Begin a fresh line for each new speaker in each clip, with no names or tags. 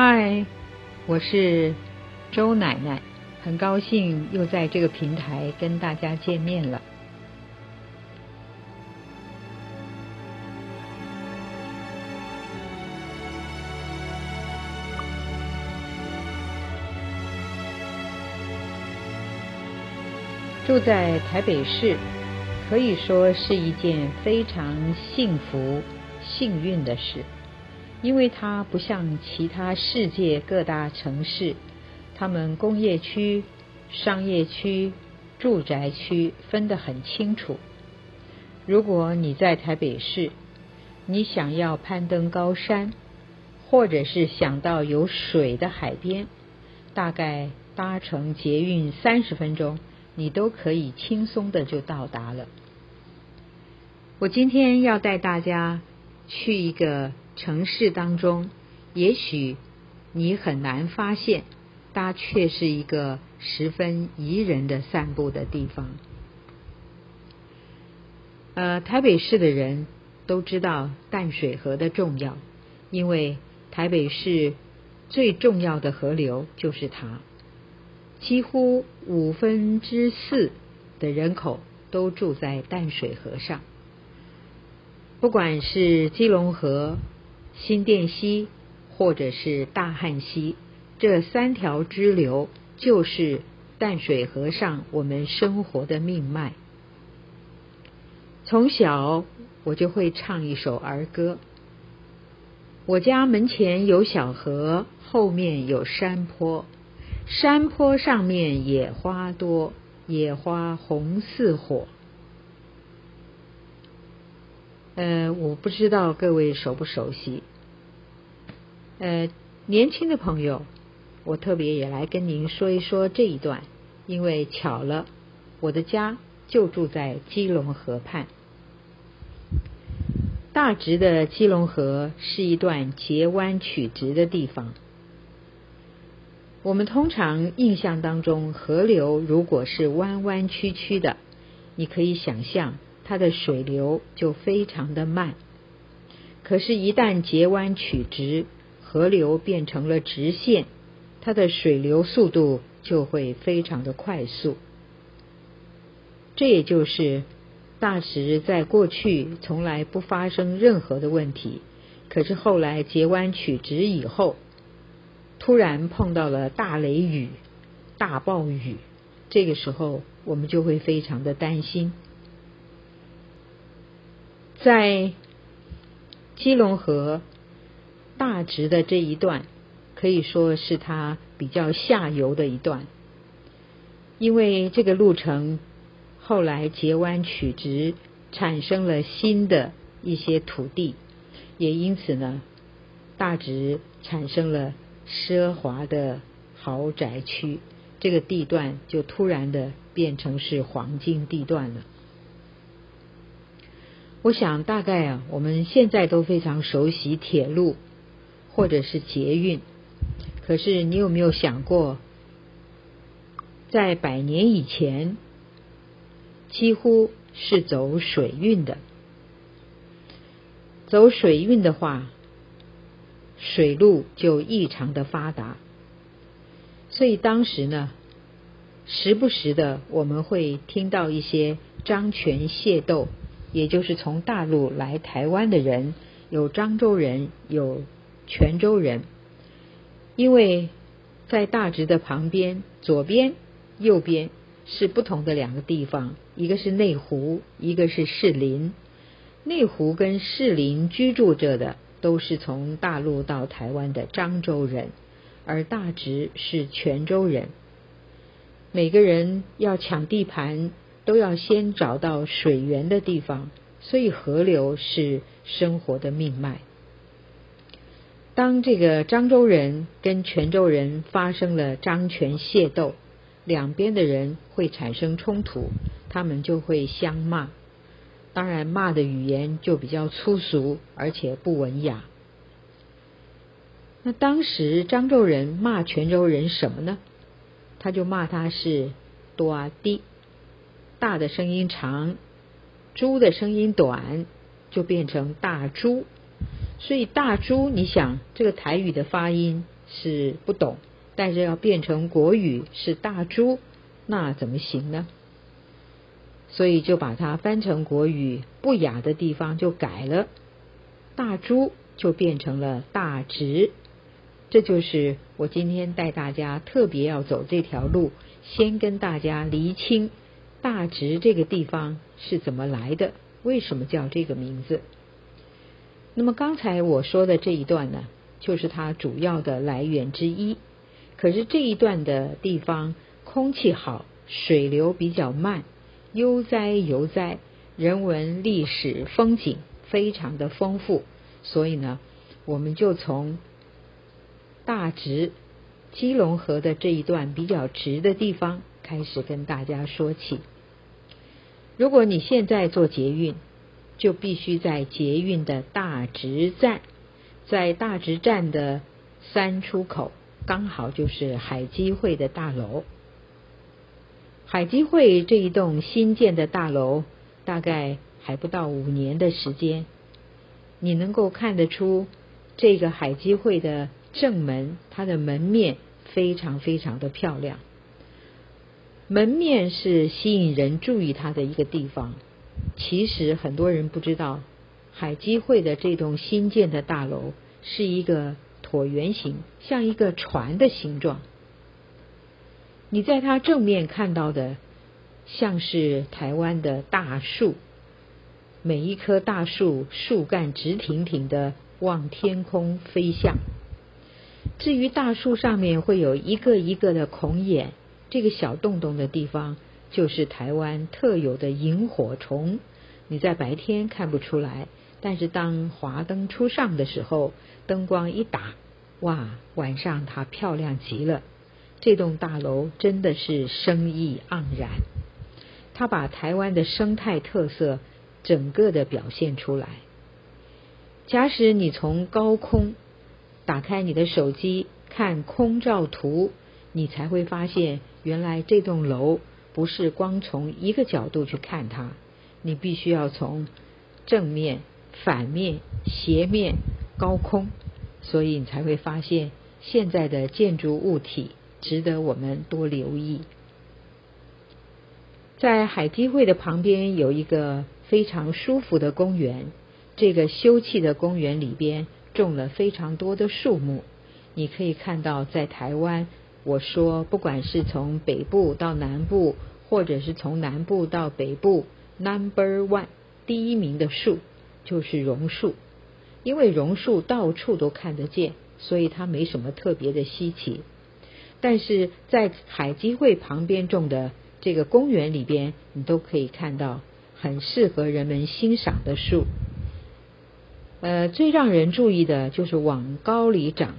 嗨，我是周奶奶，很高兴又在这个平台跟大家见面了。住在台北市，可以说是一件非常幸福、幸运的事。因为它不像其他世界各大城市，他们工业区、商业区、住宅区分得很清楚。如果你在台北市，你想要攀登高山，或者是想到有水的海边，大概搭乘捷运三十分钟，你都可以轻松的就到达了。我今天要带大家去一个。城市当中，也许你很难发现，它却是一个十分宜人的散步的地方。呃，台北市的人都知道淡水河的重要，因为台北市最重要的河流就是它，几乎五分之四的人口都住在淡水河上，不管是基隆河。新店溪或者是大汉溪，这三条支流就是淡水河上我们生活的命脉。从小我就会唱一首儿歌：我家门前有小河，后面有山坡，山坡上面野花多，野花红似火。呃，我不知道各位熟不熟悉。呃，年轻的朋友，我特别也来跟您说一说这一段，因为巧了，我的家就住在基隆河畔。大直的基隆河是一段截弯曲直的地方。我们通常印象当中，河流如果是弯弯曲曲的，你可以想象它的水流就非常的慢。可是，一旦截弯曲直，河流变成了直线，它的水流速度就会非常的快速。这也就是大池在过去从来不发生任何的问题，可是后来截弯取直以后，突然碰到了大雷雨、大暴雨，这个时候我们就会非常的担心。在基隆河。大直的这一段可以说是它比较下游的一段，因为这个路程后来截弯曲直，产生了新的一些土地，也因此呢，大直产生了奢华的豪宅区，这个地段就突然的变成是黄金地段了。我想大概啊，我们现在都非常熟悉铁路。或者是捷运，可是你有没有想过，在百年以前，几乎是走水运的。走水运的话，水路就异常的发达，所以当时呢，时不时的我们会听到一些漳泉械斗，也就是从大陆来台湾的人，有漳州人，有。泉州人，因为在大直的旁边，左边、右边是不同的两个地方，一个是内湖，一个是士林。内湖跟士林居住着的都是从大陆到台湾的漳州人，而大直是泉州人。每个人要抢地盘，都要先找到水源的地方，所以河流是生活的命脉。当这个漳州人跟泉州人发生了漳泉械斗，两边的人会产生冲突，他们就会相骂。当然，骂的语言就比较粗俗，而且不文雅。那当时漳州人骂泉州人什么呢？他就骂他是多啊低，大的声音长，猪的声音短，就变成大猪。所以大猪，你想这个台语的发音是不懂，但是要变成国语是大猪，那怎么行呢？所以就把它翻成国语，不雅的地方就改了，大猪就变成了大直。这就是我今天带大家特别要走这条路，先跟大家厘清大直这个地方是怎么来的，为什么叫这个名字。那么刚才我说的这一段呢，就是它主要的来源之一。可是这一段的地方空气好，水流比较慢。悠哉悠哉，人文历史风景非常的丰富，所以呢，我们就从大直基隆河的这一段比较直的地方开始跟大家说起。如果你现在做捷运，就必须在捷运的大直站，在大直站的三出口，刚好就是海基会的大楼。海基会这一栋新建的大楼，大概还不到五年的时间，你能够看得出这个海基会的正门，它的门面非常非常的漂亮。门面是吸引人注意它的一个地方。其实很多人不知道，海基会的这栋新建的大楼是一个椭圆形，像一个船的形状。你在它正面看到的，像是台湾的大树，每一棵大树树干直挺挺的往天空飞向。至于大树上面会有一个一个的孔眼，这个小洞洞的地方，就是台湾特有的萤火虫。你在白天看不出来，但是当华灯初上的时候，灯光一打，哇，晚上它漂亮极了。这栋大楼真的是生意盎然，它把台湾的生态特色整个的表现出来。假使你从高空打开你的手机看空照图，你才会发现，原来这栋楼不是光从一个角度去看它，你必须要从正面、反面、斜面、高空，所以你才会发现现在的建筑物体。值得我们多留意。在海基会的旁边有一个非常舒服的公园，这个休憩的公园里边种了非常多的树木。你可以看到，在台湾，我说不管是从北部到南部，或者是从南部到北部，Number One 第一名的树就是榕树，因为榕树到处都看得见，所以它没什么特别的稀奇。但是在海基会旁边种的这个公园里边，你都可以看到很适合人们欣赏的树。呃，最让人注意的就是往高里长，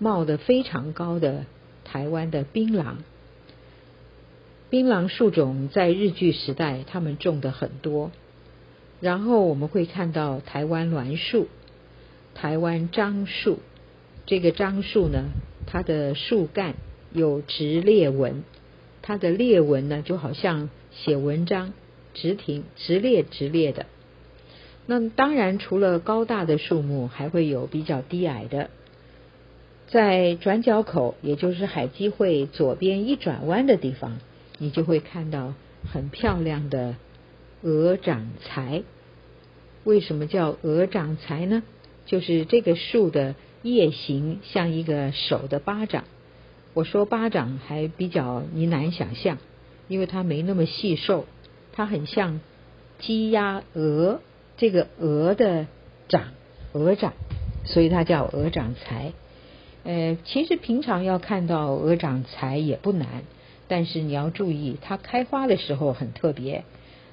冒得非常高的台湾的槟榔。槟榔树种在日据时代他们种的很多，然后我们会看到台湾栾树、台湾樟树。这个樟树呢？它的树干有直裂纹，它的裂纹呢就好像写文章，直挺直裂直裂的。那当然，除了高大的树木，还会有比较低矮的。在转角口，也就是海基会左边一转弯的地方，你就会看到很漂亮的鹅掌柴。为什么叫鹅掌柴呢？就是这个树的。叶形像一个手的巴掌，我说巴掌还比较你难想象，因为它没那么细瘦，它很像鸡鸭鹅这个鹅的掌，鹅掌，所以它叫鹅掌柴。呃，其实平常要看到鹅掌柴也不难，但是你要注意，它开花的时候很特别，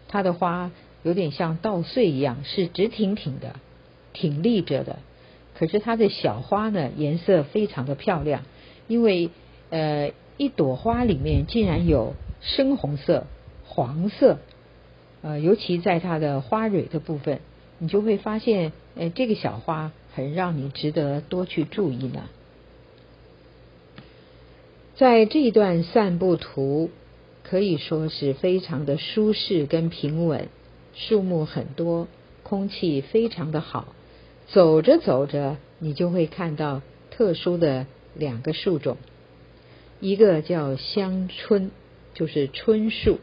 它的花有点像稻穗一样，是直挺挺的，挺立着的。可是它的小花呢，颜色非常的漂亮，因为呃一朵花里面竟然有深红色、黄色，呃尤其在它的花蕊的部分，你就会发现，呃这个小花很让你值得多去注意呢。在这段散步图可以说是非常的舒适跟平稳，树木很多，空气非常的好。走着走着，你就会看到特殊的两个树种，一个叫香椿，就是椿树。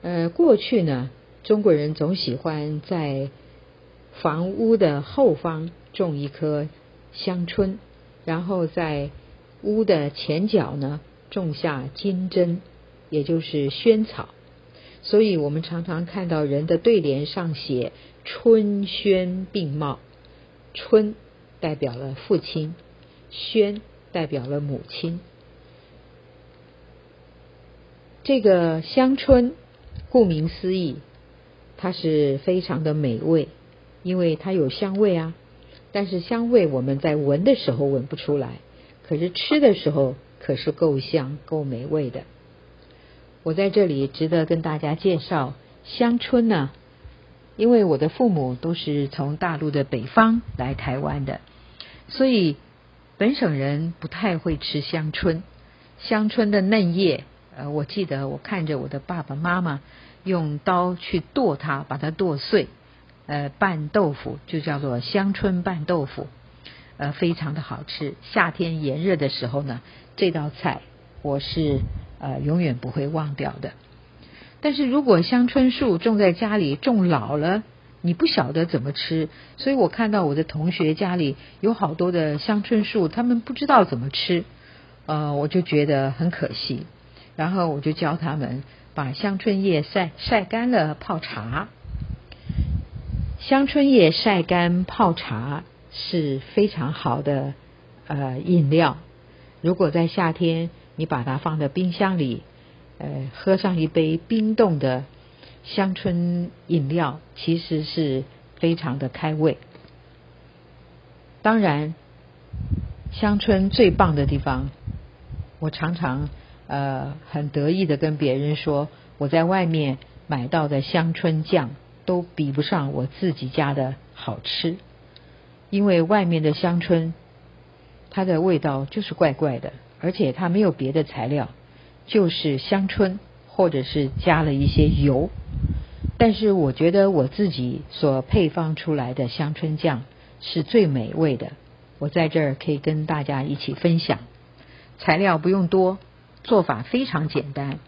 呃，过去呢，中国人总喜欢在房屋的后方种一棵香椿，然后在屋的前角呢种下金针，也就是萱草。所以我们常常看到人的对联上写“春萱并茂”，春代表了父亲，萱代表了母亲。这个香椿。顾名思义，它是非常的美味，因为它有香味啊。但是香味我们在闻的时候闻不出来，可是吃的时候可是够香、够美味的。我在这里值得跟大家介绍香椿呢，因为我的父母都是从大陆的北方来台湾的，所以本省人不太会吃香椿。香椿的嫩叶。呃，我记得我看着我的爸爸妈妈用刀去剁它，把它剁碎，呃，拌豆腐就叫做香椿拌豆腐，呃，非常的好吃。夏天炎热的时候呢，这道菜我是呃永远不会忘掉的。但是如果香椿树种在家里种老了，你不晓得怎么吃，所以我看到我的同学家里有好多的香椿树，他们不知道怎么吃，呃，我就觉得很可惜。然后我就教他们把香椿叶晒晒干了泡茶。香椿叶晒干泡茶是非常好的呃饮料。如果在夏天你把它放在冰箱里，呃，喝上一杯冰冻的香椿饮料，其实是非常的开胃。当然，香椿最棒的地方，我常常。呃，很得意的跟别人说，我在外面买到的香椿酱都比不上我自己家的好吃，因为外面的香椿，它的味道就是怪怪的，而且它没有别的材料，就是香椿或者是加了一些油。但是我觉得我自己所配方出来的香椿酱是最美味的，我在这儿可以跟大家一起分享，材料不用多。做法非常简单，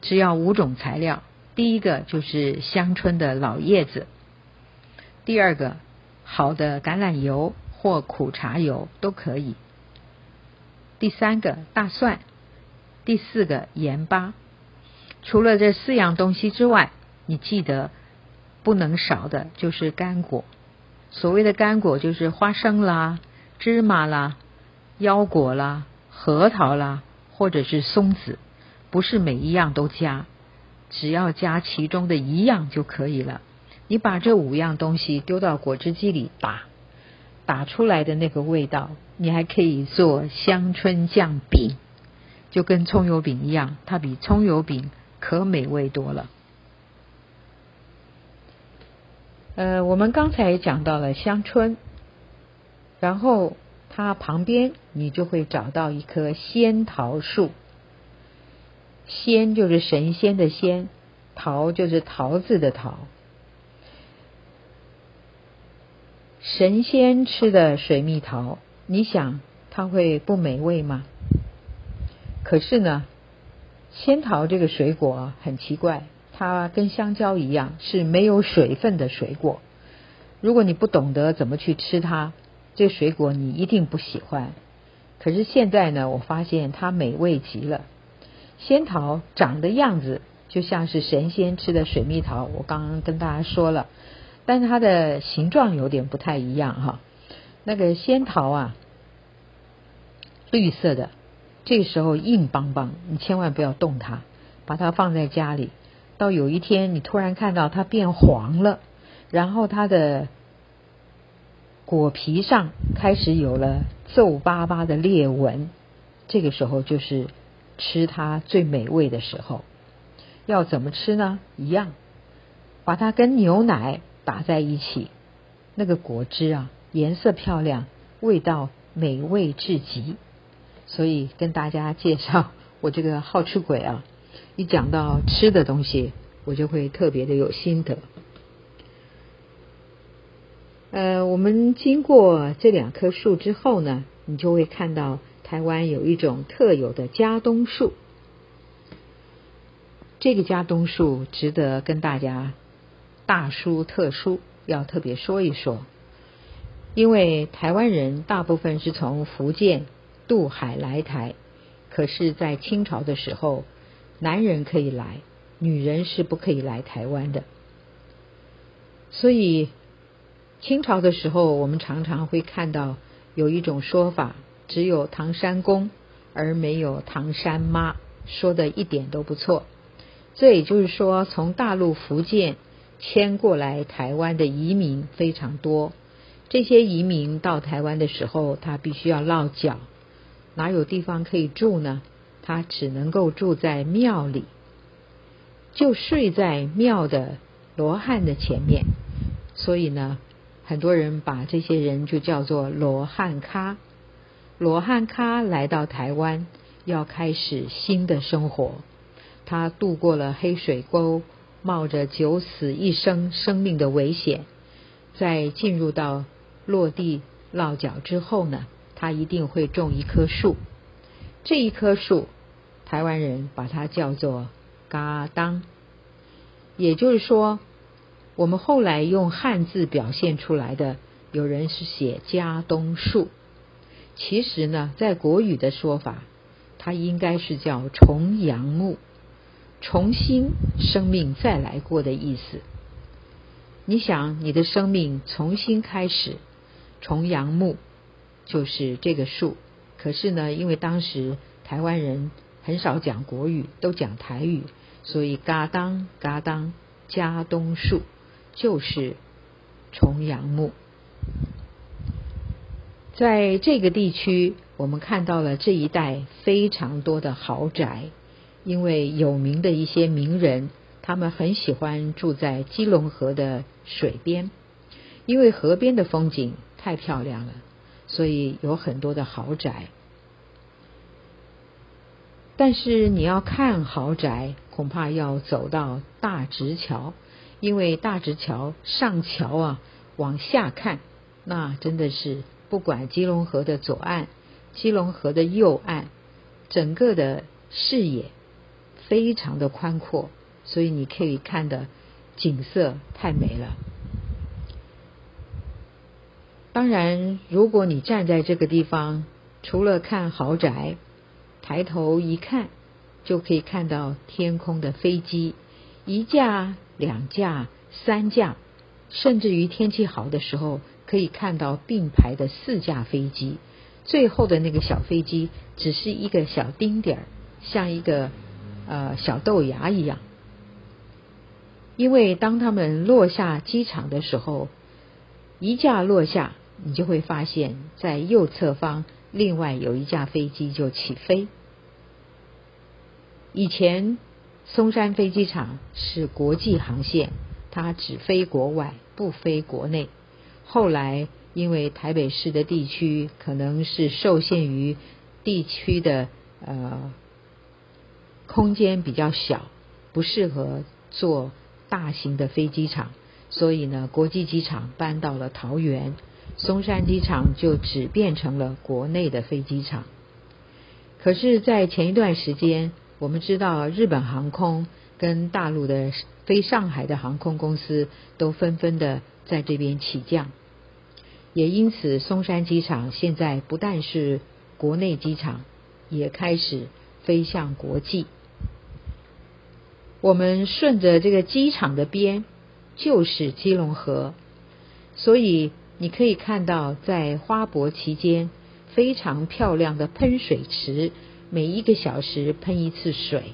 只要五种材料。第一个就是香椿的老叶子，第二个好的橄榄油或苦茶油都可以，第三个大蒜，第四个盐巴。除了这四样东西之外，你记得不能少的就是干果。所谓的干果就是花生啦、芝麻啦、腰果啦、核桃啦。或者是松子，不是每一样都加，只要加其中的一样就可以了。你把这五样东西丢到果汁机里打，打出来的那个味道，你还可以做香椿酱饼，就跟葱油饼一样，它比葱油饼可美味多了。呃，我们刚才讲到了香椿，然后。它旁边你就会找到一棵仙桃树，仙就是神仙的仙，桃就是桃子的桃。神仙吃的水蜜桃，你想它会不美味吗？可是呢，仙桃这个水果很奇怪，它跟香蕉一样是没有水分的水果。如果你不懂得怎么去吃它。这水果你一定不喜欢，可是现在呢，我发现它美味极了。仙桃长的样子就像是神仙吃的水蜜桃，我刚刚跟大家说了，但是它的形状有点不太一样哈。那个仙桃啊，绿色的，这时候硬邦邦，你千万不要动它，把它放在家里。到有一天你突然看到它变黄了，然后它的。果皮上开始有了皱巴巴的裂纹，这个时候就是吃它最美味的时候。要怎么吃呢？一样，把它跟牛奶打在一起，那个果汁啊，颜色漂亮，味道美味至极。所以跟大家介绍，我这个好吃鬼啊，一讲到吃的东西，我就会特别的有心得。呃，我们经过这两棵树之后呢，你就会看到台湾有一种特有的家冬树。这个家冬树值得跟大家大书特书，要特别说一说。因为台湾人大部分是从福建渡海来台，可是，在清朝的时候，男人可以来，女人是不可以来台湾的。所以，清朝的时候，我们常常会看到有一种说法，只有唐山公而没有唐山妈，说的一点都不错。这也就是说，从大陆福建迁过来台湾的移民非常多。这些移民到台湾的时候，他必须要落脚，哪有地方可以住呢？他只能够住在庙里，就睡在庙的罗汉的前面。所以呢，很多人把这些人就叫做罗汉咖。罗汉咖来到台湾，要开始新的生活。他度过了黑水沟，冒着九死一生生命的危险，在进入到。落地落脚之后呢，他一定会种一棵树。这一棵树，台湾人把它叫做“嘎当”，也就是说，我们后来用汉字表现出来的，有人是写“家冬树”，其实呢，在国语的说法，它应该是叫“重阳木”，重新生命再来过的意思。你想，你的生命重新开始。重阳木就是这个树，可是呢，因为当时台湾人很少讲国语，都讲台语，所以嘎当嘎当加东树就是重阳木。在这个地区，我们看到了这一带非常多的豪宅，因为有名的一些名人，他们很喜欢住在基隆河的水边，因为河边的风景。太漂亮了，所以有很多的豪宅。但是你要看豪宅，恐怕要走到大直桥，因为大直桥上桥啊，往下看，那真的是不管基隆河的左岸、基隆河的右岸，整个的视野非常的宽阔，所以你可以看的景色太美了。当然，如果你站在这个地方，除了看豪宅，抬头一看，就可以看到天空的飞机，一架、两架、三架，甚至于天气好的时候，可以看到并排的四架飞机。最后的那个小飞机只是一个小丁点儿，像一个呃小豆芽一样。因为当他们落下机场的时候，一架落下。你就会发现，在右侧方另外有一架飞机就起飞。以前松山飞机场是国际航线，它只飞国外，不飞国内。后来因为台北市的地区可能是受限于地区的呃空间比较小，不适合做大型的飞机场，所以呢，国际机场搬到了桃园。松山机场就只变成了国内的飞机场。可是，在前一段时间，我们知道日本航空跟大陆的飞上海的航空公司都纷纷的在这边起降，也因此松山机场现在不但是国内机场，也开始飞向国际。我们顺着这个机场的边就是基隆河，所以。你可以看到，在花博期间，非常漂亮的喷水池，每一个小时喷一次水。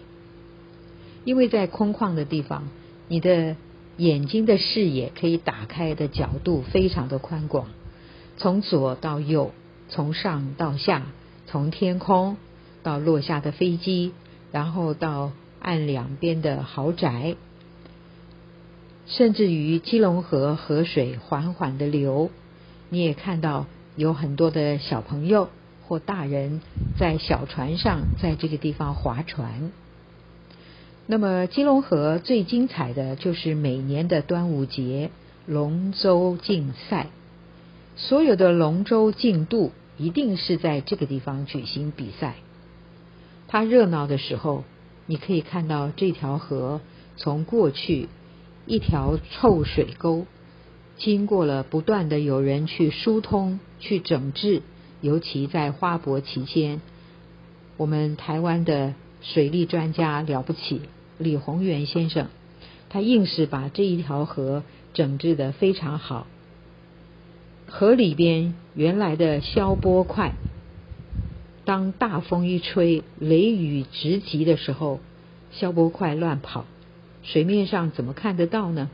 因为在空旷的地方，你的眼睛的视野可以打开的角度非常的宽广，从左到右，从上到下，从天空到落下的飞机，然后到岸两边的豪宅。甚至于基隆河河水缓缓的流，你也看到有很多的小朋友或大人在小船上在这个地方划船。那么基隆河最精彩的就是每年的端午节龙舟竞赛，所有的龙舟竞渡一定是在这个地方举行比赛。它热闹的时候，你可以看到这条河从过去一条臭水沟，经过了不断的有人去疏通、去整治，尤其在花博期间，我们台湾的水利专家了不起，李宏源先生，他硬是把这一条河整治的非常好。河里边原来的消波块，当大风一吹，雷雨直急的时候，消波块乱跑，水面上怎么看得到呢？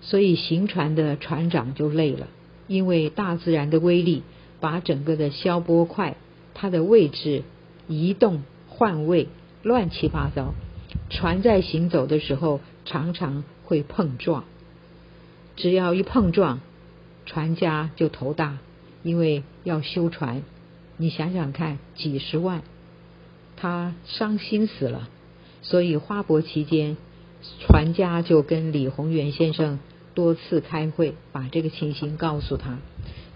所以行船的船长就累了，因为大自然的威力把整个的消波块它的位置移动换位，乱七八糟，船在行走的时候常常会碰撞，只要一碰撞。船家就头大，因为要修船，你想想看，几十万，他伤心死了。所以花博期间，船家就跟李宏源先生多次开会，把这个情形告诉他。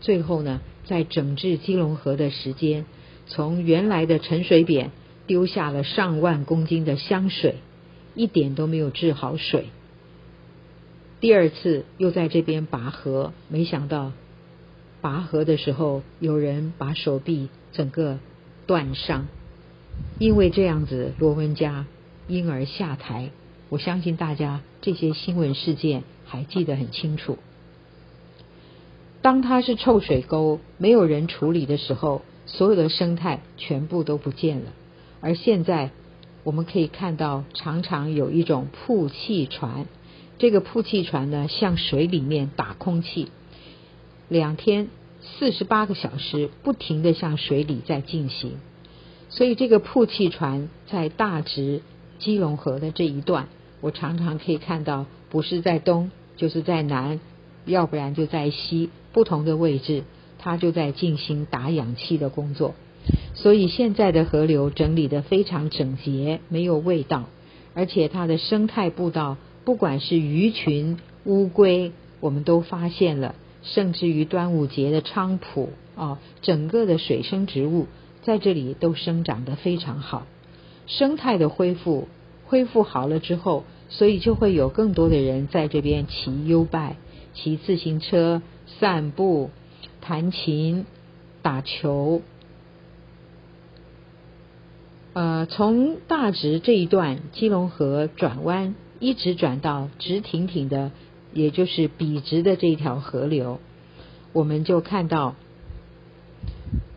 最后呢，在整治基隆河的时间，从原来的沉水扁丢下了上万公斤的香水，一点都没有治好水。第二次又在这边拔河，没想到拔河的时候有人把手臂整个断伤，因为这样子罗文佳因而下台。我相信大家这些新闻事件还记得很清楚。当它是臭水沟，没有人处理的时候，所有的生态全部都不见了。而现在我们可以看到，常常有一种曝气船。这个曝气船呢，向水里面打空气，两天四十八个小时不停的向水里在进行，所以这个曝气船在大直基隆河的这一段，我常常可以看到，不是在东就是在南，要不然就在西，不同的位置，它就在进行打氧气的工作。所以现在的河流整理的非常整洁，没有味道，而且它的生态步道。不管是鱼群、乌龟，我们都发现了，甚至于端午节的菖蒲啊，整个的水生植物在这里都生长得非常好。生态的恢复，恢复好了之后，所以就会有更多的人在这边骑 U 拜、骑自行车、散步、弹琴、打球。呃，从大直这一段基隆河转弯。一直转到直挺挺的，也就是笔直的这条河流，我们就看到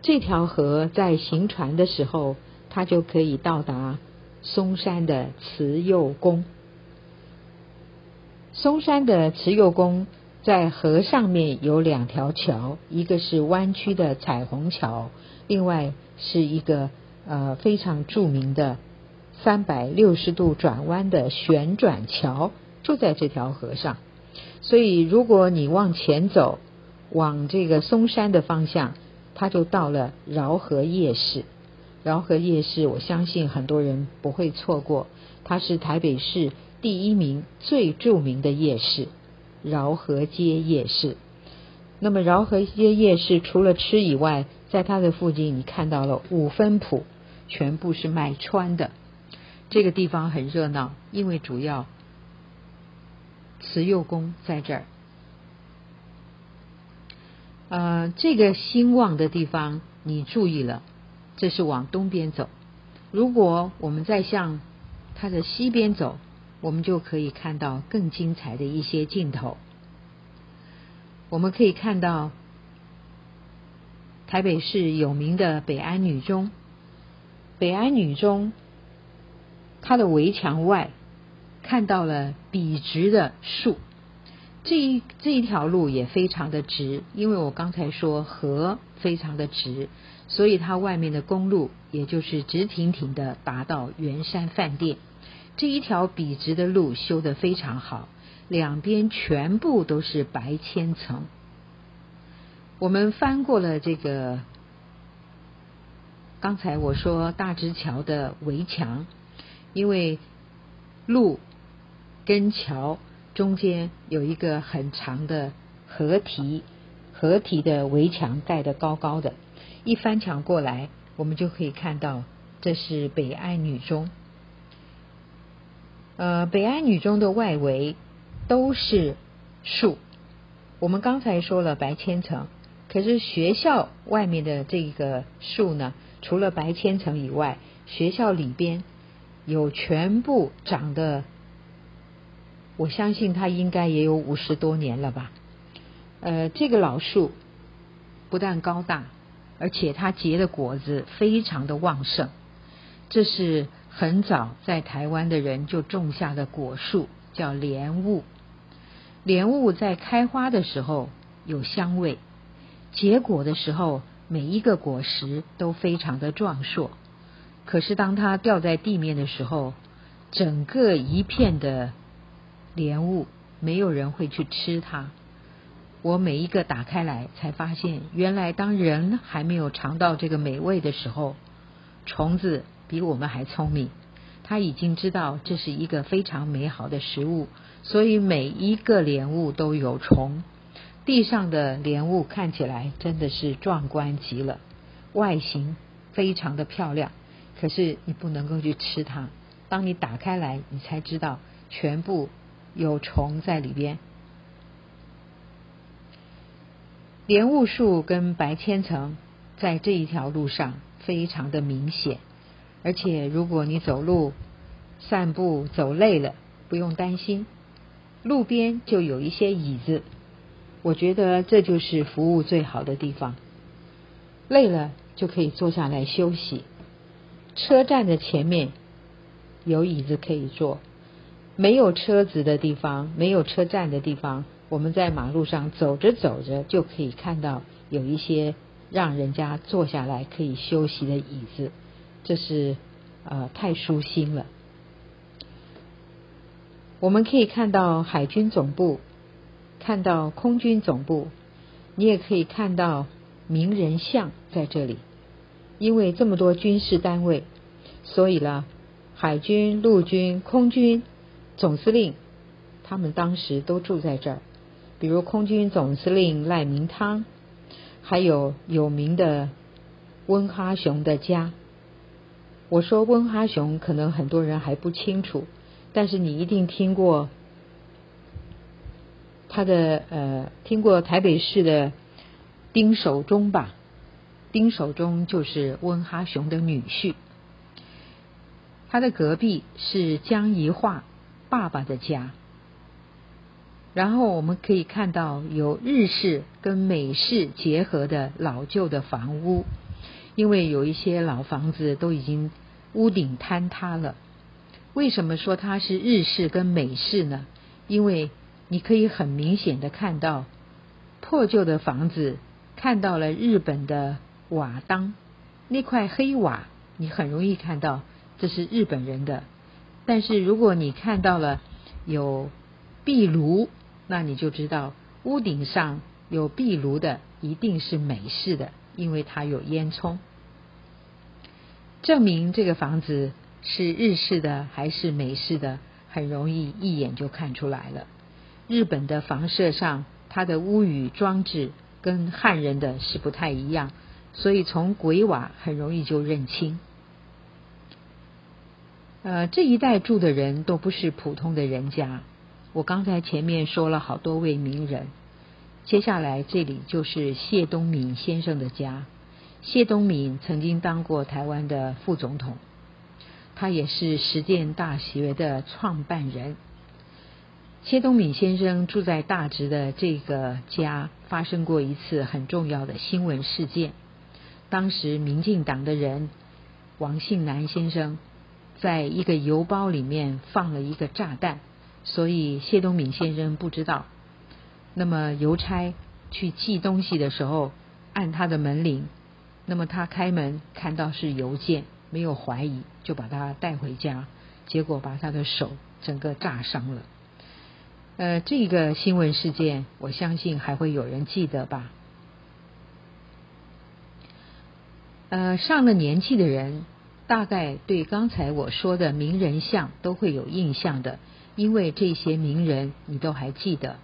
这条河在行船的时候，它就可以到达嵩山的慈幼宫。嵩山的慈幼宫在河上面有两条桥，一个是弯曲的彩虹桥，另外是一个呃非常著名的。三百六十度转弯的旋转桥就在这条河上，所以如果你往前走，往这个嵩山的方向，它就到了饶河夜市。饶河夜市，我相信很多人不会错过，它是台北市第一名最著名的夜市——饶河街夜市。那么饶河街夜市除了吃以外，在它的附近，你看到了五分铺，全部是卖穿的。这个地方很热闹，因为主要慈幼宫在这儿。呃，这个兴旺的地方，你注意了，这是往东边走。如果我们再向它的西边走，我们就可以看到更精彩的一些镜头。我们可以看到台北市有名的北安女中，北安女中。它的围墙外看到了笔直的树，这一这一条路也非常的直，因为我刚才说河非常的直，所以它外面的公路也就是直挺挺的达到圆山饭店。这一条笔直的路修得非常好，两边全部都是白千层。我们翻过了这个刚才我说大直桥的围墙。因为路跟桥中间有一个很长的河堤，河堤的围墙盖得高高的，一翻墙过来，我们就可以看到这是北安女中。呃，北安女中的外围都是树。我们刚才说了白千层，可是学校外面的这个树呢，除了白千层以外，学校里边有全部长的，我相信它应该也有五十多年了吧。呃，这个老树不但高大，而且它结的果子非常的旺盛。这是很早在台湾的人就种下的果树，叫莲雾。莲雾在开花的时候有香味，结果的时候每一个果实都非常的壮硕。可是当它掉在地面的时候，整个一片的莲雾，没有人会去吃它。我每一个打开来，才发现原来当人还没有尝到这个美味的时候，虫子比我们还聪明。他已经知道这是一个非常美好的食物，所以每一个莲雾都有虫。地上的莲雾看起来真的是壮观极了，外形非常的漂亮。可是你不能够去吃它，当你打开来，你才知道全部有虫在里边。莲雾树跟白千层在这一条路上非常的明显。而且，如果你走路、散步走累了，不用担心，路边就有一些椅子。我觉得这就是服务最好的地方。累了就可以坐下来休息。车站的前面有椅子可以坐，没有车子的地方，没有车站的地方，我们在马路上走着走着就可以看到有一些让人家坐下来可以休息的椅子。这是呃太舒心了。我们可以看到海军总部，看到空军总部，你也可以看到名人像在这里。因为这么多军事单位，所以呢，海军、陆军、空军总司令他们当时都住在这儿。比如空军总司令赖明汤，还有有名的温哈雄的家。我说温哈雄，可能很多人还不清楚，但是你一定听过他的呃，听过台北市的丁守中吧？丁守中就是温哈雄的女婿，他的隔壁是江宜桦爸爸的家。然后我们可以看到有日式跟美式结合的老旧的房屋。因为有一些老房子都已经屋顶坍塌了。为什么说它是日式跟美式呢？因为你可以很明显的看到破旧的房子，看到了日本的瓦当那块黑瓦，你很容易看到这是日本人的。但是如果你看到了有壁炉，那你就知道屋顶上有壁炉的一定是美式的。因为它有烟囱，证明这个房子是日式的还是美式的，很容易一眼就看出来了。日本的房舍上，它的屋宇装置跟汉人的是不太一样，所以从鬼瓦很容易就认清。呃，这一代住的人都不是普通的人家。我刚才前面说了好多位名人。接下来，这里就是谢东闵先生的家。谢东闵曾经当过台湾的副总统，他也是实践大学的创办人。谢东闵先生住在大直的这个家，发生过一次很重要的新闻事件。当时，民进党的人王信南先生在一个邮包里面放了一个炸弹，所以谢东闵先生不知道。那么邮差去寄东西的时候，按他的门铃，那么他开门看到是邮件，没有怀疑，就把他带回家，结果把他的手整个炸伤了。呃，这个新闻事件，我相信还会有人记得吧？呃，上了年纪的人，大概对刚才我说的名人像都会有印象的，因为这些名人你都还记得。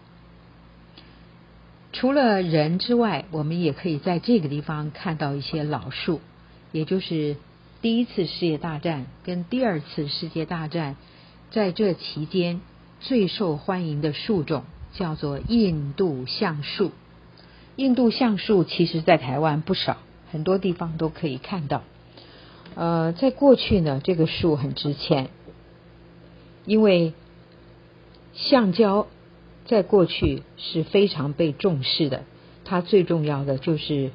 除了人之外，我们也可以在这个地方看到一些老树，也就是第一次世界大战跟第二次世界大战在这期间最受欢迎的树种，叫做印度橡树。印度橡树其实在台湾不少，很多地方都可以看到。呃，在过去呢，这个树很值钱，因为橡胶。在过去是非常被重视的，它最重要的就是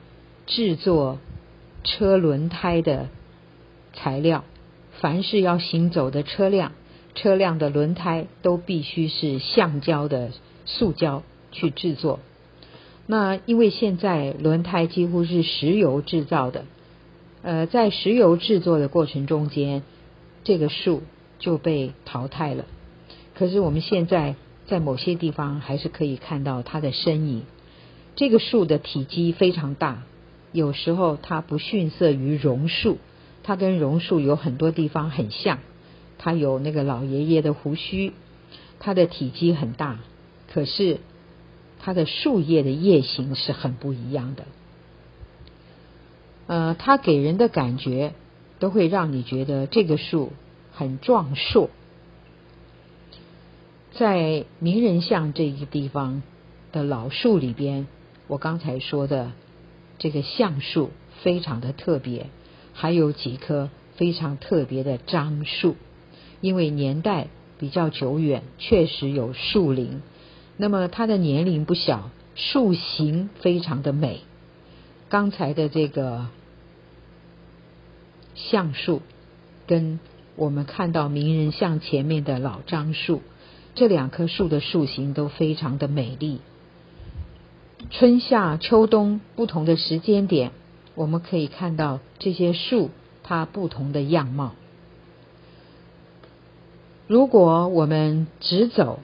制作车轮胎的材料。凡是要行走的车辆，车辆的轮胎都必须是橡胶的塑胶去制作。那因为现在轮胎几乎是石油制造的，呃，在石油制作的过程中间，这个树就被淘汰了。可是我们现在。在某些地方还是可以看到它的身影。这个树的体积非常大，有时候它不逊色于榕树，它跟榕树有很多地方很像。它有那个老爷爷的胡须，它的体积很大，可是它的树叶的叶形是很不一样的。呃，它给人的感觉都会让你觉得这个树很壮硕。在名人巷这个地方的老树里边，我刚才说的这个橡树非常的特别，还有几棵非常特别的樟树，因为年代比较久远，确实有树龄。那么它的年龄不小，树形非常的美。刚才的这个橡树，跟我们看到名人像前面的老樟树。这两棵树的树形都非常的美丽。春夏秋冬不同的时间点，我们可以看到这些树它不同的样貌。如果我们直走，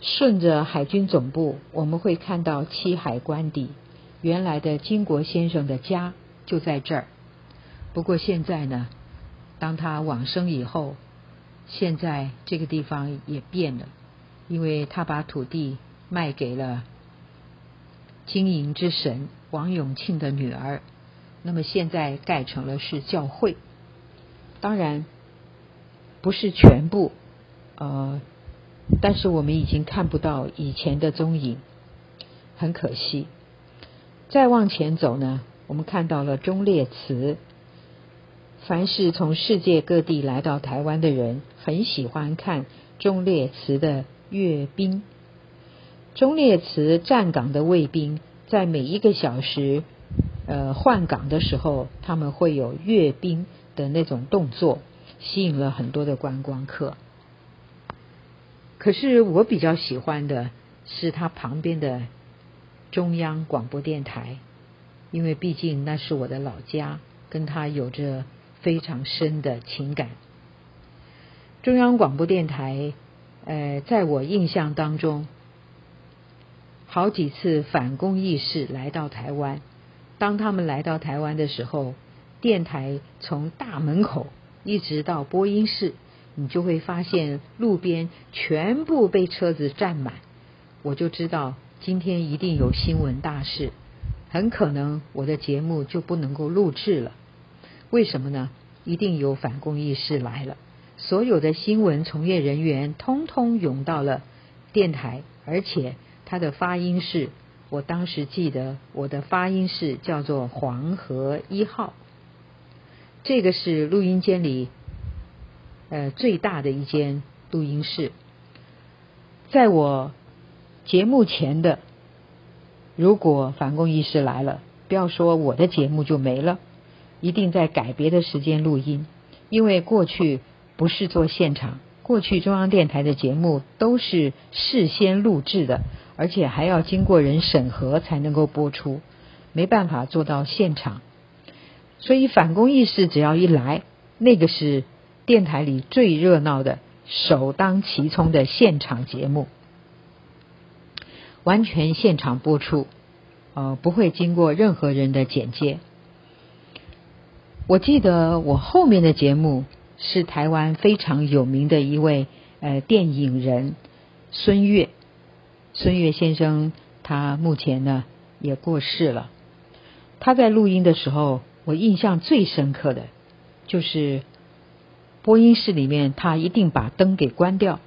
顺着海军总部，我们会看到七海关底，原来的金国先生的家就在这儿。不过现在呢，当他往生以后。现在这个地方也变了，因为他把土地卖给了经营之神王永庆的女儿，那么现在盖成了是教会。当然不是全部，呃，但是我们已经看不到以前的踪影，很可惜。再往前走呢，我们看到了忠烈祠。凡是从世界各地来到台湾的人，很喜欢看忠烈祠的阅兵。忠烈祠站岗的卫兵，在每一个小时呃换岗的时候，他们会有阅兵的那种动作，吸引了很多的观光客。可是我比较喜欢的是他旁边的中央广播电台，因为毕竟那是我的老家，跟他有着。非常深的情感。中央广播电台，呃，在我印象当中，好几次反攻义士来到台湾。当他们来到台湾的时候，电台从大门口一直到播音室，你就会发现路边全部被车子占满。我就知道今天一定有新闻大事，很可能我的节目就不能够录制了。为什么呢？一定有反共意识来了，所有的新闻从业人员通通涌到了电台，而且他的发音是，我当时记得我的发音是叫做黄河一号，这个是录音间里呃最大的一间录音室，在我节目前的，如果反共意识来了，不要说我的节目就没了。一定在改别的时间录音，因为过去不是做现场，过去中央电台的节目都是事先录制的，而且还要经过人审核才能够播出，没办法做到现场。所以反攻意识只要一来，那个是电台里最热闹的、首当其冲的现场节目，完全现场播出，呃，不会经过任何人的剪接。我记得我后面的节目是台湾非常有名的一位呃电影人孙越，孙越先生他目前呢也过世了。他在录音的时候，我印象最深刻的，就是播音室里面他一定把灯给关掉，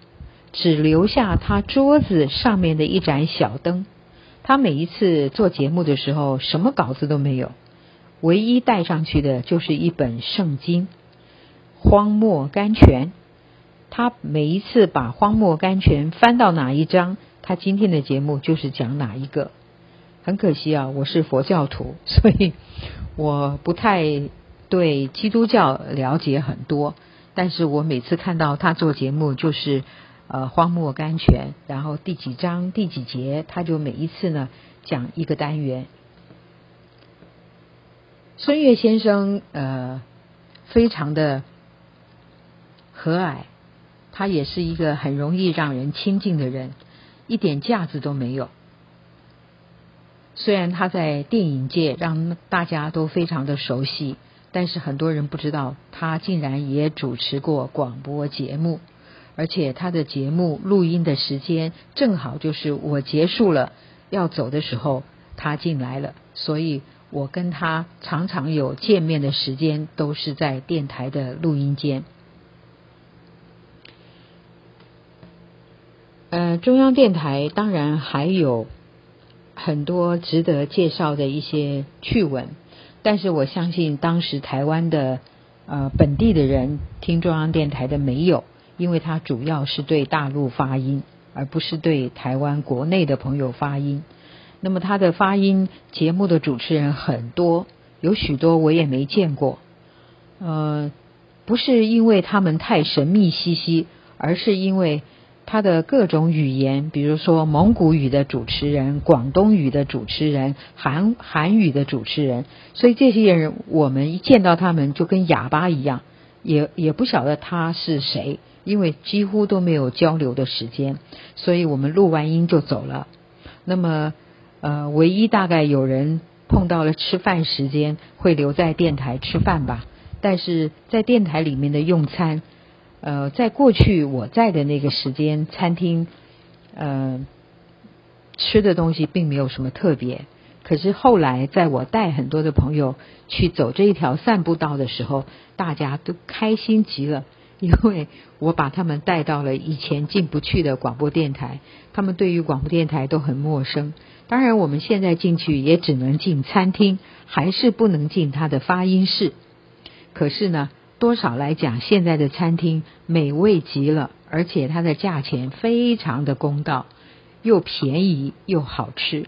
只留下他桌子上面的一盏小灯。他每一次做节目的时候，什么稿子都没有，唯一带上去的就是一本圣经《荒漠甘泉》。他每一次把《荒漠甘泉》翻到哪一章，他今天的节目就是讲哪一个。很可惜啊，我是佛教徒，所以我不太对基督教了解很多。但是我每次看到他做节目，就是呃《荒漠甘泉》，然后第几章第几节，他就每一次呢讲一个单元。孙越先生呃非常的和蔼。他也是一个很容易让人亲近的人，一点架子都没有。虽然他在电影界让大家都非常的熟悉，但是很多人不知道他竟然也主持过广播节目，而且他的节目录音的时间正好就是我结束了要走的时候，他进来了，所以我跟他常常有见面的时间都是在电台的录音间。呃，中央电台当然还有很多值得介绍的一些趣闻，但是我相信当时台湾的呃本地的人听中央电台的没有，因为它主要是对大陆发音，而不是对台湾国内的朋友发音。那么他的发音节目的主持人很多，有许多我也没见过。呃，不是因为他们太神秘兮兮，而是因为。他的各种语言，比如说蒙古语的主持人、广东语的主持人、韩韩语的主持人，所以这些人我们一见到他们就跟哑巴一样，也也不晓得他是谁，因为几乎都没有交流的时间，所以我们录完音就走了。那么，呃，唯一大概有人碰到了吃饭时间会留在电台吃饭吧，但是在电台里面的用餐。呃，在过去我在的那个时间，餐厅，呃，吃的东西并没有什么特别。可是后来，在我带很多的朋友去走这一条散步道的时候，大家都开心极了，因为我把他们带到了以前进不去的广播电台。他们对于广播电台都很陌生。当然，我们现在进去也只能进餐厅，还是不能进它的发音室。可是呢？多少来讲，现在的餐厅美味极了，而且它的价钱非常的公道，又便宜又好吃。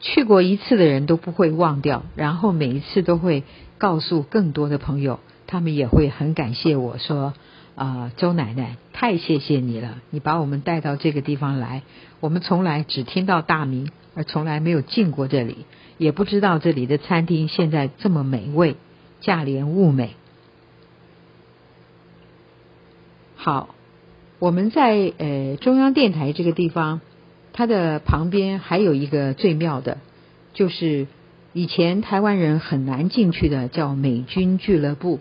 去过一次的人都不会忘掉，然后每一次都会告诉更多的朋友，他们也会很感谢我说啊，周奶奶太谢谢你了，你把我们带到这个地方来，我们从来只听到大名，而从来没有进过这里，也不知道这里的餐厅现在这么美味，价廉物美。好，我们在呃中央电台这个地方，它的旁边还有一个最妙的，就是以前台湾人很难进去的，叫美军俱乐部。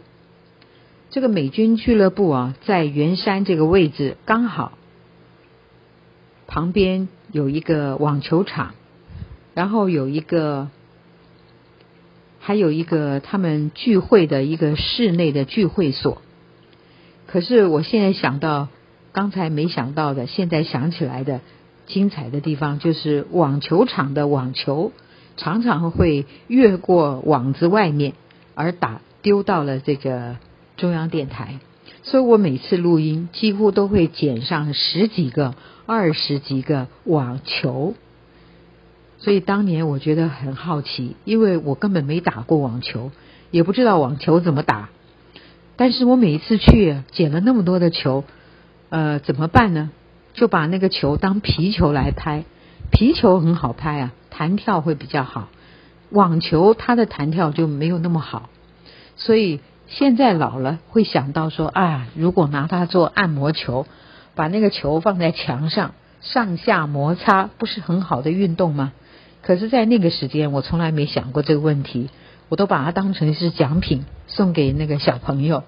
这个美军俱乐部啊，在圆山这个位置刚好，旁边有一个网球场，然后有一个，还有一个他们聚会的一个室内的聚会所。可是我现在想到，刚才没想到的，现在想起来的精彩的地方，就是网球场的网球常常会越过网子外面，而打丢到了这个中央电台。所以我每次录音几乎都会捡上十几个、二十几个网球。所以当年我觉得很好奇，因为我根本没打过网球，也不知道网球怎么打。但是我每一次去捡了那么多的球，呃，怎么办呢？就把那个球当皮球来拍，皮球很好拍啊，弹跳会比较好。网球它的弹跳就没有那么好，所以现在老了会想到说啊，如果拿它做按摩球，把那个球放在墙上上下摩擦，不是很好的运动吗？可是，在那个时间，我从来没想过这个问题。我都把它当成是奖品送给那个小朋友，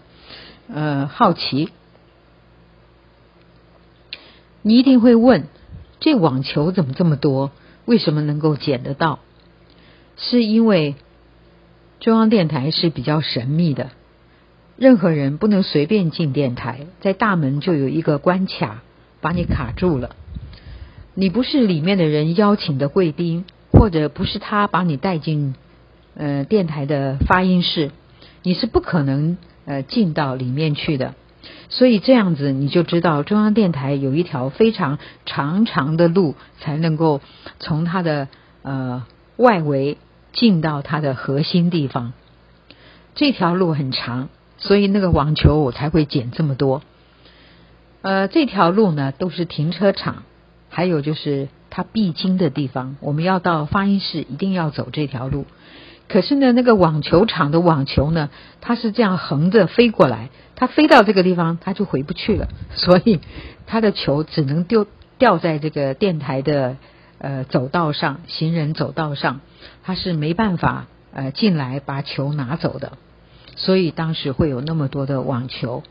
呃，好奇。你一定会问，这网球怎么这么多？为什么能够捡得到？是因为中央电台是比较神秘的，任何人不能随便进电台，在大门就有一个关卡把你卡住了。你不是里面的人邀请的贵宾，或者不是他把你带进呃电台的发音室，你是不可能呃进到里面去的。所以这样子你就知道中央电台有一条非常长长的路，才能够从它的呃外围进到它的核心地方。这条路很长，所以那个网球我才会捡这么多。呃，这条路呢都是停车场。还有就是他必经的地方，我们要到发音室一定要走这条路。可是呢，那个网球场的网球呢，它是这样横着飞过来，它飞到这个地方，它就回不去了，所以它的球只能丢掉在这个电台的呃走道上，行人走道上，它是没办法呃进来把球拿走的。所以当时会有那么多的网球。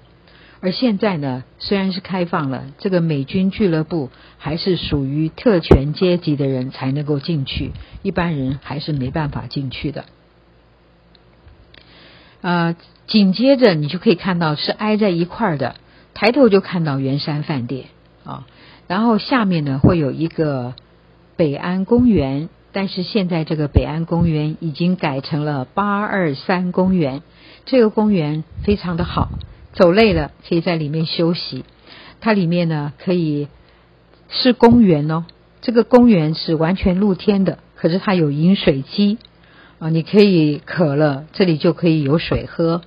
而现在呢，虽然是开放了，这个美军俱乐部还是属于特权阶级的人才能够进去，一般人还是没办法进去的。呃，紧接着你就可以看到是挨在一块儿的，抬头就看到圆山饭店啊，然后下面呢会有一个北安公园，但是现在这个北安公园已经改成了八二三公园，这个公园非常的好。走累了，可以在里面休息。它里面呢，可以是公园哦。这个公园是完全露天的，可是它有饮水机啊，你可以渴了，这里就可以有水喝。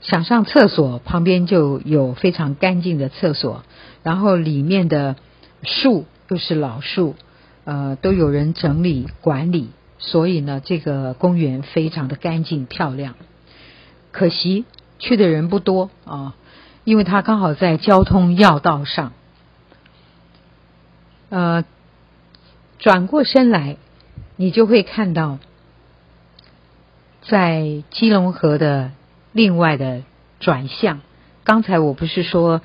想上厕所，旁边就有非常干净的厕所。然后里面的树又是老树，呃，都有人整理管理，所以呢，这个公园非常的干净漂亮。可惜。去的人不多啊，因为他刚好在交通要道上。呃，转过身来，你就会看到，在基隆河的另外的转向。刚才我不是说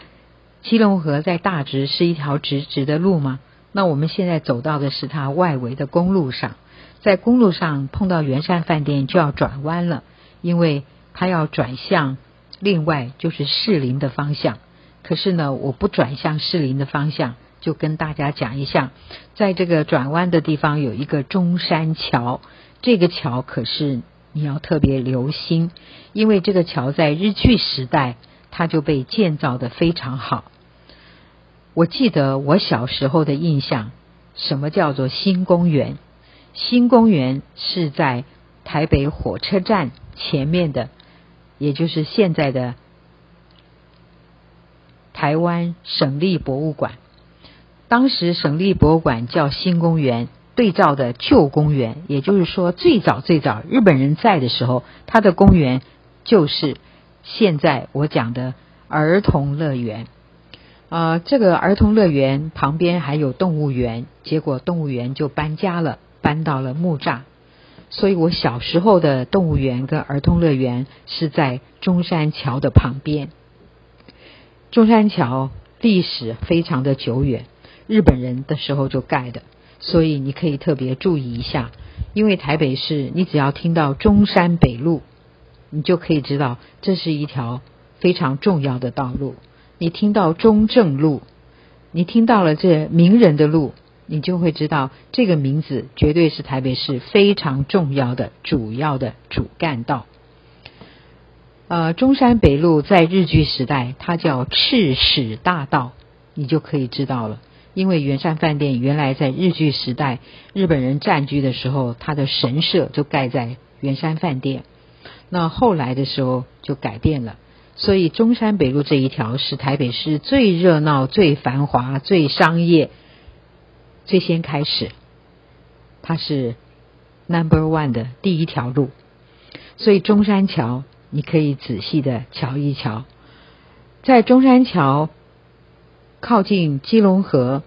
基隆河在大直是一条直直的路吗？那我们现在走到的是它外围的公路上，在公路上碰到圆山饭店就要转弯了，因为它要转向。另外就是士林的方向，可是呢，我不转向士林的方向，就跟大家讲一下，在这个转弯的地方有一个中山桥，这个桥可是你要特别留心，因为这个桥在日据时代它就被建造的非常好。我记得我小时候的印象，什么叫做新公园？新公园是在台北火车站前面的。也就是现在的台湾省立博物馆，当时省立博物馆叫新公园，对照的旧公园，也就是说最早最早日本人在的时候，它的公园就是现在我讲的儿童乐园。啊，这个儿童乐园旁边还有动物园，结果动物园就搬家了，搬到了木栅。所以我小时候的动物园跟儿童乐园是在中山桥的旁边。中山桥历史非常的久远，日本人的时候就盖的，所以你可以特别注意一下。因为台北市，你只要听到中山北路，你就可以知道这是一条非常重要的道路。你听到中正路，你听到了这名人的路。你就会知道，这个名字绝对是台北市非常重要的主要的主干道。呃，中山北路在日据时代，它叫赤史大道，你就可以知道了。因为圆山饭店原来在日据时代日本人占据的时候，它的神社就盖在圆山饭店。那后来的时候就改变了，所以中山北路这一条是台北市最热闹、最繁华、最商业。最先开始，它是 Number One 的第一条路，所以中山桥你可以仔细的瞧一瞧，在中山桥靠近基隆河，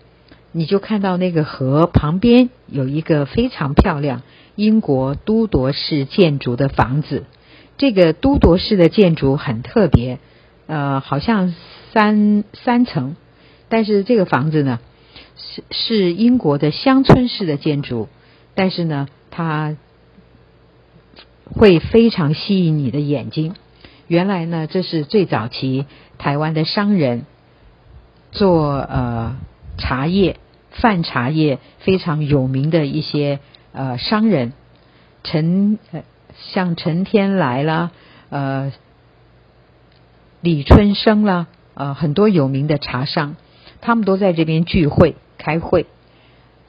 你就看到那个河旁边有一个非常漂亮英国都铎式建筑的房子，这个都铎式的建筑很特别，呃，好像三三层，但是这个房子呢。是是英国的乡村式的建筑，但是呢，它会非常吸引你的眼睛。原来呢，这是最早期台湾的商人做呃茶叶、贩茶叶非常有名的一些呃商人，陈像陈天来啦，呃李春生啦，呃很多有名的茶商，他们都在这边聚会开会。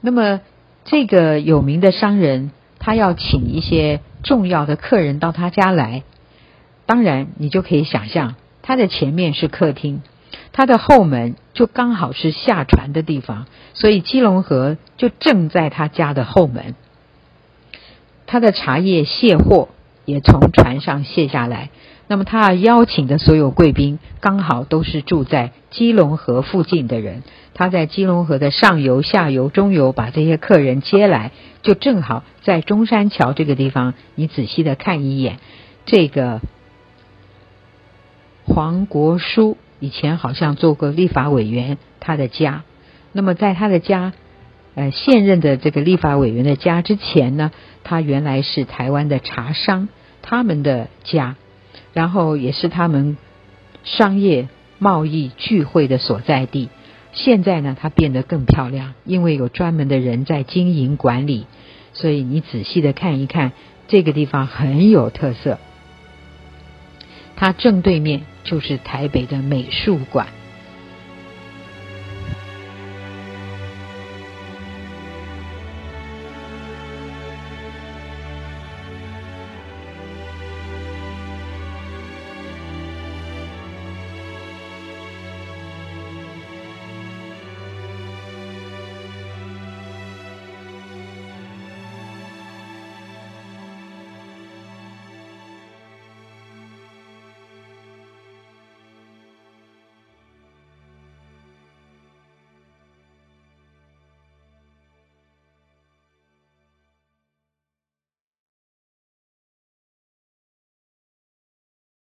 那么这个有名的商人，他要请一些重要的客人到他家来。当然，你就可以想象，他的前面是客厅，他的后门就刚好是下船的地方，所以基隆河就正在他家的后门。他的茶叶卸货也从船上卸下来，那么他邀请的所有贵宾刚好都是住在基隆河附近的人，他在基隆河的上游、下游、中游把这些客人接来，就正好在中山桥这个地方。你仔细的看一眼，这个。黄国书以前好像做过立法委员，他的家。那么在他的家，呃，现任的这个立法委员的家之前呢，他原来是台湾的茶商他们的家，然后也是他们商业贸易聚会的所在地。现在呢，它变得更漂亮，因为有专门的人在经营管理，所以你仔细的看一看，这个地方很有特色。它正对面就是台北的美术馆。